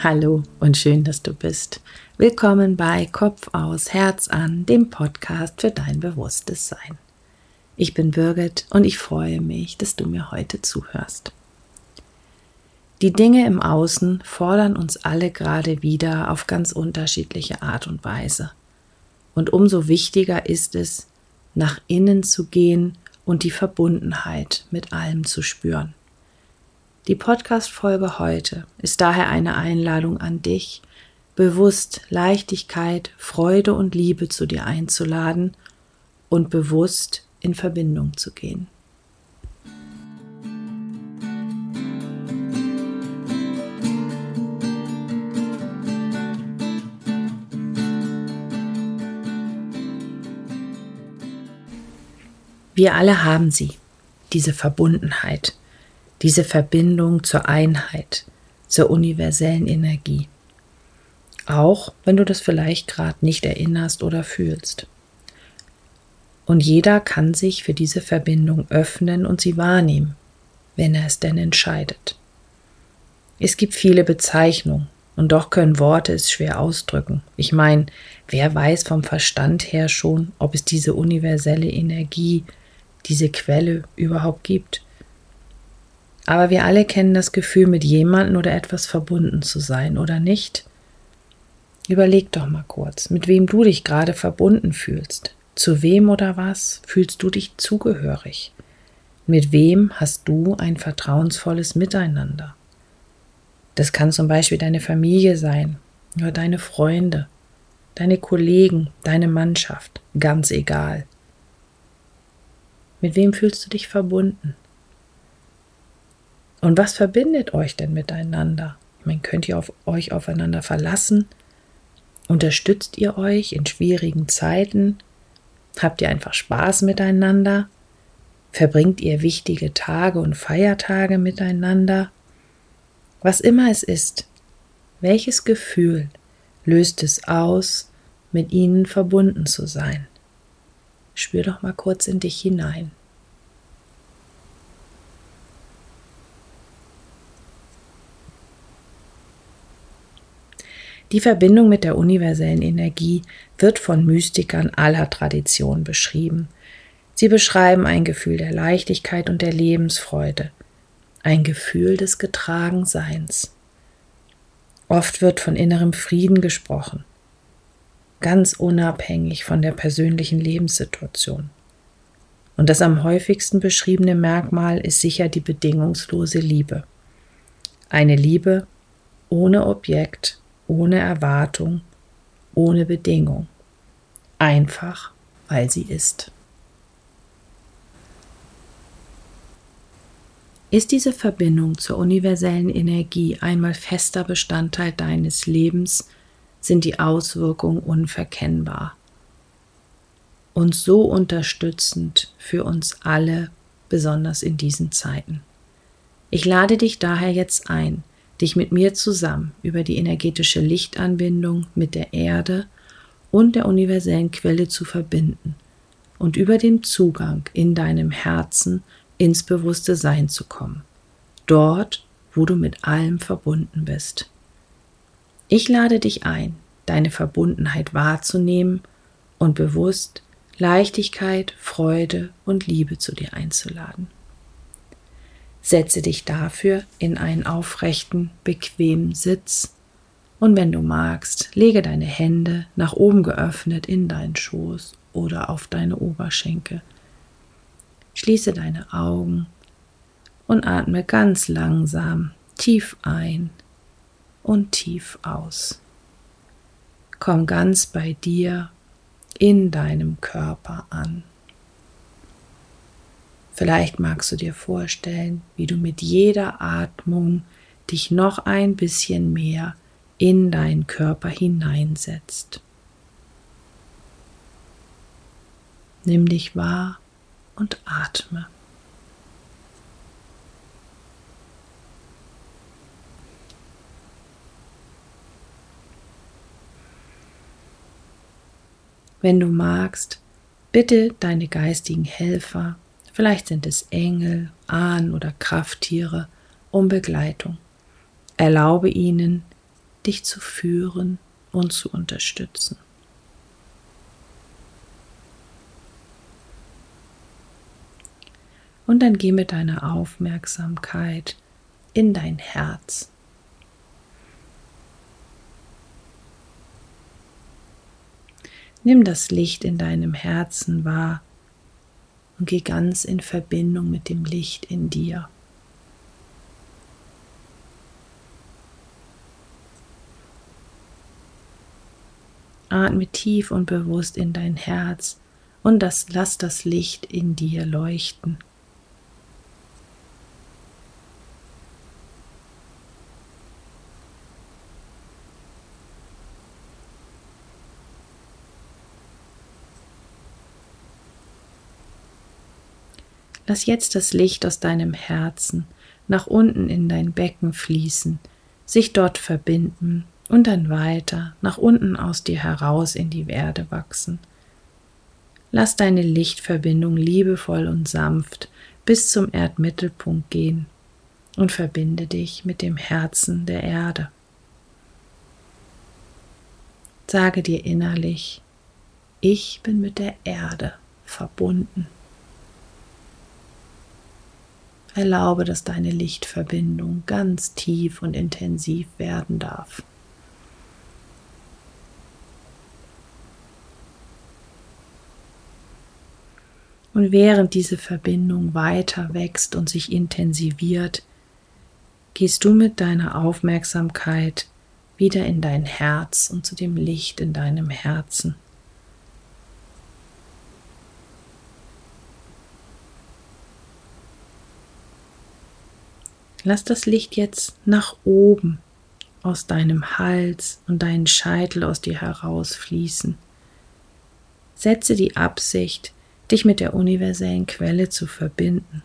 Hallo und schön, dass du bist. Willkommen bei Kopf aus, Herz an, dem Podcast für dein bewusstes Sein. Ich bin Birgit und ich freue mich, dass du mir heute zuhörst. Die Dinge im Außen fordern uns alle gerade wieder auf ganz unterschiedliche Art und Weise. Und umso wichtiger ist es, nach innen zu gehen und die Verbundenheit mit allem zu spüren. Die Podcast-Folge heute ist daher eine Einladung an dich, bewusst Leichtigkeit, Freude und Liebe zu dir einzuladen und bewusst in Verbindung zu gehen. Wir alle haben sie, diese Verbundenheit, diese Verbindung zur Einheit, zur universellen Energie. Auch wenn du das vielleicht gerade nicht erinnerst oder fühlst. Und jeder kann sich für diese Verbindung öffnen und sie wahrnehmen, wenn er es denn entscheidet. Es gibt viele Bezeichnungen und doch können Worte es schwer ausdrücken. Ich meine, wer weiß vom Verstand her schon, ob es diese universelle Energie, diese Quelle überhaupt gibt? Aber wir alle kennen das Gefühl, mit jemandem oder etwas verbunden zu sein, oder nicht? Überleg doch mal kurz, mit wem du dich gerade verbunden fühlst. Zu wem oder was fühlst du dich zugehörig? Mit wem hast du ein vertrauensvolles Miteinander? Das kann zum Beispiel deine Familie sein oder deine Freunde, deine Kollegen, deine Mannschaft, ganz egal. Mit wem fühlst du dich verbunden? Und was verbindet euch denn miteinander? Ich meine, könnt ihr auf euch aufeinander verlassen? Unterstützt ihr euch in schwierigen Zeiten? Habt ihr einfach Spaß miteinander? Verbringt ihr wichtige Tage und Feiertage miteinander? Was immer es ist, welches Gefühl löst es aus, mit ihnen verbunden zu sein? Spür doch mal kurz in dich hinein. Die Verbindung mit der universellen Energie wird von Mystikern aller Traditionen beschrieben. Sie beschreiben ein Gefühl der Leichtigkeit und der Lebensfreude, ein Gefühl des Getragenseins. Oft wird von innerem Frieden gesprochen, ganz unabhängig von der persönlichen Lebenssituation. Und das am häufigsten beschriebene Merkmal ist sicher die bedingungslose Liebe. Eine Liebe ohne Objekt ohne Erwartung, ohne Bedingung, einfach weil sie ist. Ist diese Verbindung zur universellen Energie einmal fester Bestandteil deines Lebens, sind die Auswirkungen unverkennbar und so unterstützend für uns alle, besonders in diesen Zeiten. Ich lade dich daher jetzt ein, dich mit mir zusammen über die energetische Lichtanbindung mit der Erde und der universellen Quelle zu verbinden und über den Zugang in deinem Herzen ins bewusste Sein zu kommen, dort, wo du mit allem verbunden bist. Ich lade dich ein, deine Verbundenheit wahrzunehmen und bewusst Leichtigkeit, Freude und Liebe zu dir einzuladen. Setze dich dafür in einen aufrechten, bequemen Sitz und wenn du magst, lege deine Hände nach oben geöffnet in deinen Schoß oder auf deine Oberschenkel. Schließe deine Augen und atme ganz langsam tief ein und tief aus. Komm ganz bei dir in deinem Körper an. Vielleicht magst du dir vorstellen, wie du mit jeder Atmung dich noch ein bisschen mehr in deinen Körper hineinsetzt. Nimm dich wahr und atme. Wenn du magst, bitte deine geistigen Helfer Vielleicht sind es Engel, Ahnen oder Krafttiere um Begleitung. Erlaube ihnen, dich zu führen und zu unterstützen. Und dann geh mit deiner Aufmerksamkeit in dein Herz. Nimm das Licht in deinem Herzen wahr und geh ganz in Verbindung mit dem Licht in dir. Atme tief und bewusst in dein Herz und das, lass das Licht in dir leuchten. Lass jetzt das Licht aus deinem Herzen nach unten in dein Becken fließen, sich dort verbinden und dann weiter nach unten aus dir heraus in die Erde wachsen. Lass deine Lichtverbindung liebevoll und sanft bis zum Erdmittelpunkt gehen und verbinde dich mit dem Herzen der Erde. Sage dir innerlich, ich bin mit der Erde verbunden. Erlaube, dass deine Lichtverbindung ganz tief und intensiv werden darf. Und während diese Verbindung weiter wächst und sich intensiviert, gehst du mit deiner Aufmerksamkeit wieder in dein Herz und zu dem Licht in deinem Herzen. Lass das Licht jetzt nach oben aus deinem Hals und deinen Scheitel aus dir herausfließen. Setze die Absicht, dich mit der universellen Quelle zu verbinden.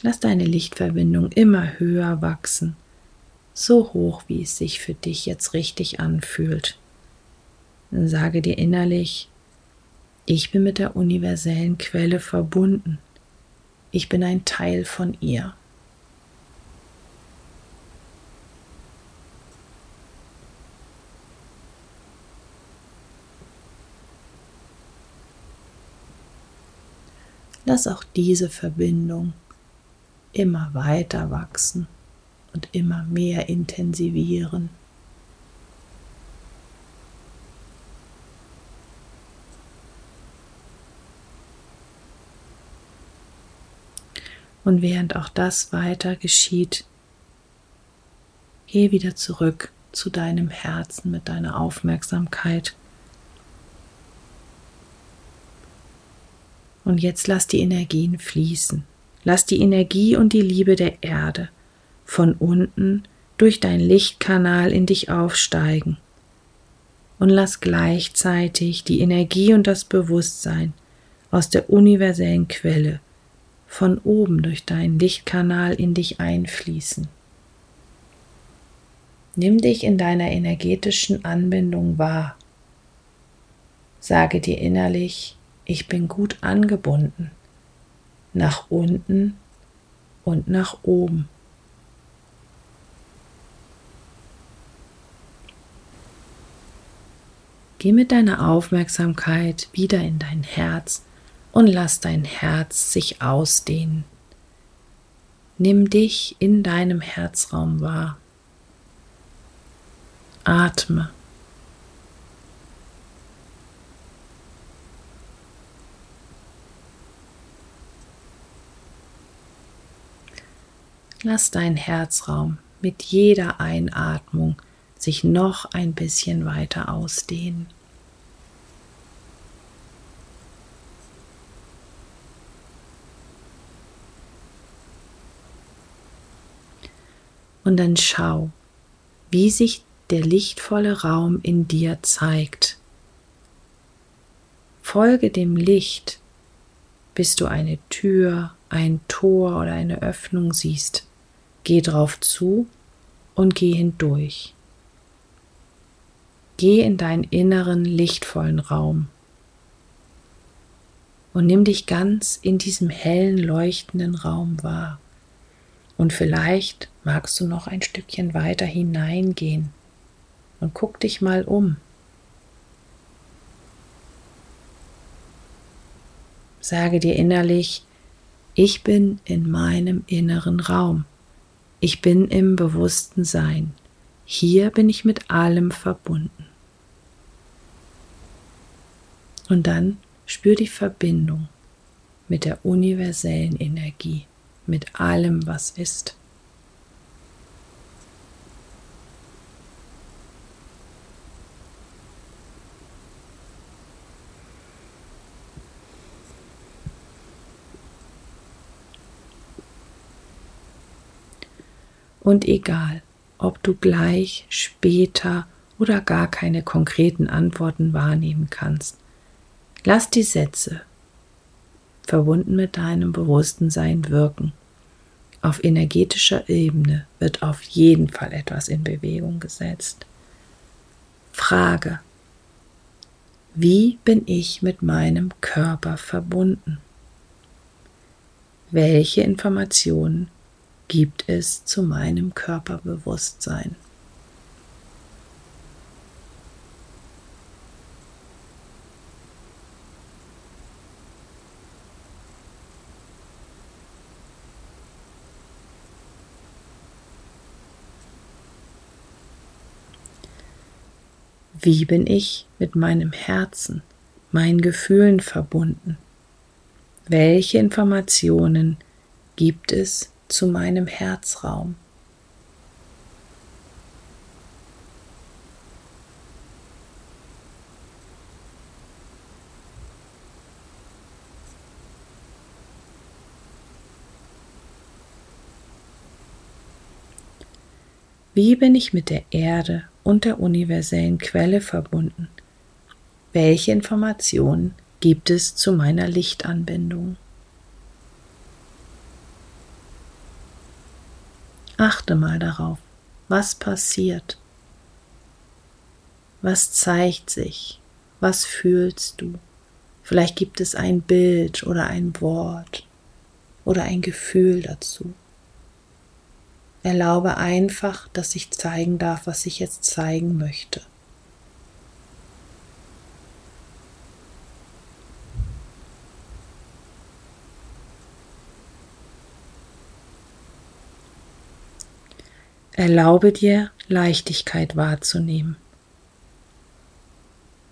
Lass deine Lichtverbindung immer höher wachsen, so hoch, wie es sich für dich jetzt richtig anfühlt. Sage dir innerlich, ich bin mit der universellen Quelle verbunden. Ich bin ein Teil von ihr. Lass auch diese Verbindung immer weiter wachsen und immer mehr intensivieren. Und während auch das weiter geschieht, geh wieder zurück zu deinem Herzen mit deiner Aufmerksamkeit Und jetzt lass die Energien fließen. Lass die Energie und die Liebe der Erde von unten durch dein Lichtkanal in dich aufsteigen. Und lass gleichzeitig die Energie und das Bewusstsein aus der universellen Quelle von oben durch deinen Lichtkanal in dich einfließen. Nimm dich in deiner energetischen Anbindung wahr. Sage dir innerlich, ich bin gut angebunden, nach unten und nach oben. Geh mit deiner Aufmerksamkeit wieder in dein Herz und lass dein Herz sich ausdehnen. Nimm dich in deinem Herzraum wahr. Atme. Lass dein Herzraum mit jeder Einatmung sich noch ein bisschen weiter ausdehnen. Und dann schau, wie sich der lichtvolle Raum in dir zeigt. Folge dem Licht, bis du eine Tür, ein Tor oder eine Öffnung siehst. Geh drauf zu und geh hindurch. Geh in deinen inneren lichtvollen Raum und nimm dich ganz in diesem hellen, leuchtenden Raum wahr. Und vielleicht magst du noch ein Stückchen weiter hineingehen und guck dich mal um. Sage dir innerlich, ich bin in meinem inneren Raum. Ich bin im bewussten Sein. Hier bin ich mit allem verbunden. Und dann spür die Verbindung mit der universellen Energie, mit allem, was ist. Und egal, ob du gleich, später oder gar keine konkreten Antworten wahrnehmen kannst, lass die Sätze verbunden mit deinem bewussten Sein wirken. Auf energetischer Ebene wird auf jeden Fall etwas in Bewegung gesetzt. Frage. Wie bin ich mit meinem Körper verbunden? Welche Informationen gibt es zu meinem Körperbewusstsein? Wie bin ich mit meinem Herzen, meinen Gefühlen verbunden? Welche Informationen gibt es zu meinem Herzraum? Wie bin ich mit der Erde und der universellen Quelle verbunden? Welche Informationen gibt es zu meiner Lichtanbindung? Achte mal darauf, was passiert, was zeigt sich, was fühlst du. Vielleicht gibt es ein Bild oder ein Wort oder ein Gefühl dazu. Erlaube einfach, dass ich zeigen darf, was ich jetzt zeigen möchte. Erlaube dir Leichtigkeit wahrzunehmen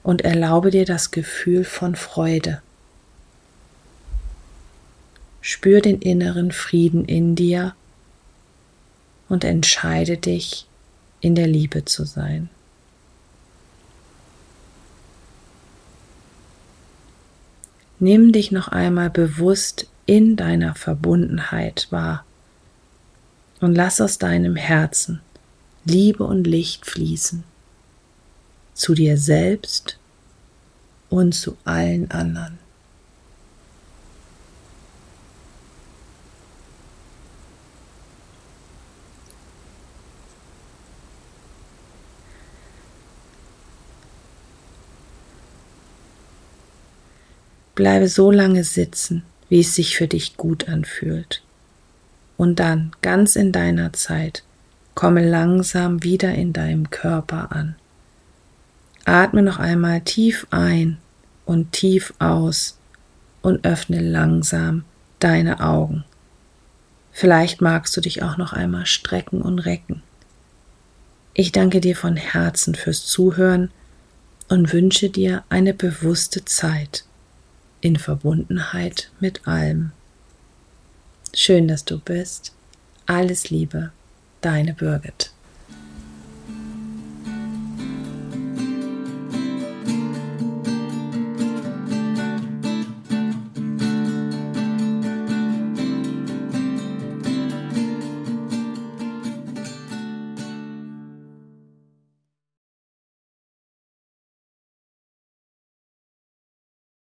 und erlaube dir das Gefühl von Freude. Spür den inneren Frieden in dir und entscheide dich, in der Liebe zu sein. Nimm dich noch einmal bewusst in deiner Verbundenheit wahr und lass aus deinem Herzen Liebe und Licht fließen zu dir selbst und zu allen anderen. Bleibe so lange sitzen, wie es sich für dich gut anfühlt. Und dann, ganz in deiner Zeit, komme langsam wieder in deinem Körper an. Atme noch einmal tief ein und tief aus und öffne langsam deine Augen. Vielleicht magst du dich auch noch einmal strecken und recken. Ich danke dir von Herzen fürs Zuhören und wünsche dir eine bewusste Zeit in Verbundenheit mit allem. Schön, dass du bist. Alles Liebe, deine Birgit.